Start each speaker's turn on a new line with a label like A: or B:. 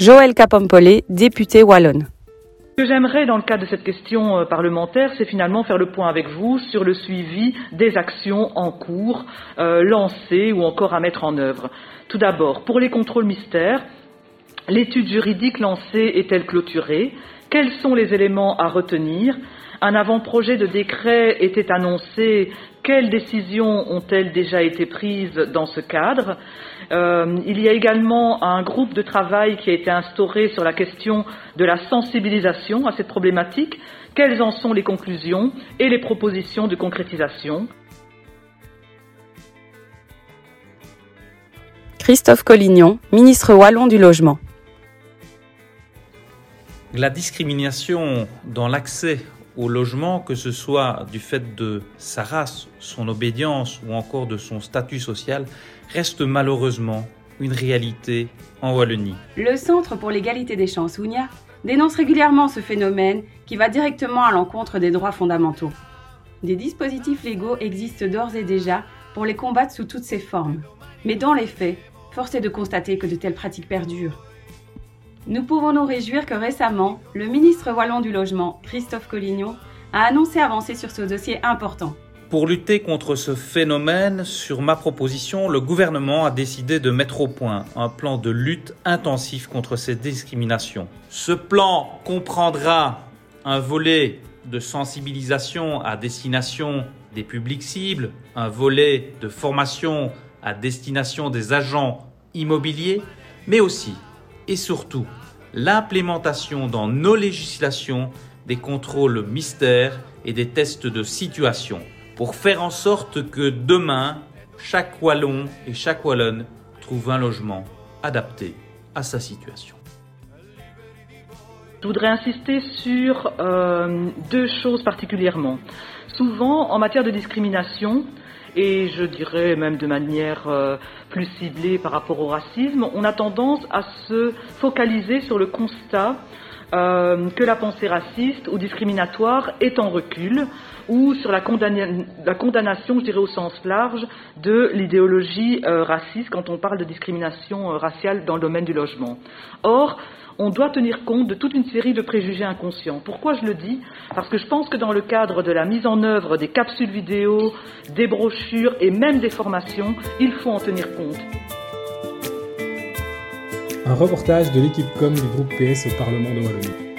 A: Joël Capompolé, député wallonne.
B: Ce que j'aimerais dans le cadre de cette question euh, parlementaire, c'est finalement faire le point avec vous sur le suivi des actions en cours, euh, lancées ou encore à mettre en œuvre. Tout d'abord, pour les contrôles mystères, l'étude juridique lancée est-elle clôturée? Quels sont les éléments à retenir? Un avant-projet de décret était annoncé. Quelles décisions ont-elles déjà été prises dans ce cadre euh, Il y a également un groupe de travail qui a été instauré sur la question de la sensibilisation à cette problématique. Quelles en sont les conclusions et les propositions de concrétisation
A: Christophe Collignon, ministre wallon du Logement.
C: La discrimination dans l'accès au logement, que ce soit du fait de sa race, son obédience ou encore de son statut social, reste malheureusement une réalité en Wallonie.
D: Le Centre pour l'égalité des chances, UNIA, dénonce régulièrement ce phénomène qui va directement à l'encontre des droits fondamentaux. Des dispositifs légaux existent d'ores et déjà pour les combattre sous toutes ces formes. Mais dans les faits, force est de constater que de telles pratiques perdurent. Nous pouvons nous réjouir que récemment, le ministre wallon du Logement, Christophe Collignon, a annoncé avancer sur ce dossier important.
C: Pour lutter contre ce phénomène, sur ma proposition, le gouvernement a décidé de mettre au point un plan de lutte intensif contre ces discriminations. Ce plan comprendra un volet de sensibilisation à destination des publics cibles, un volet de formation à destination des agents immobiliers, mais aussi et surtout l'implémentation dans nos législations des contrôles mystères et des tests de situation pour faire en sorte que demain, chaque Wallon et chaque Wallonne trouve un logement adapté à sa situation.
B: Je voudrais insister sur euh, deux choses particulièrement. Souvent, en matière de discrimination, et je dirais même de manière euh, plus ciblée par rapport au racisme, on a tendance à se focaliser sur le constat euh, que la pensée raciste ou discriminatoire est en recul ou sur la, condamnation, je dirais au sens large, de l'idéologie euh, raciste quand on parle de discrimination raciale dans le domaine du logement. Or, on doit tenir compte de toute une série de préjugés inconscients. Pourquoi je le dis? Parce que je pense que dans le cadre de la mise en œuvre des capsules vidéo, des brochures et même des formations, il faut en tenir compte.
E: Un reportage de l'équipe com du groupe PS au Parlement de Wallonie.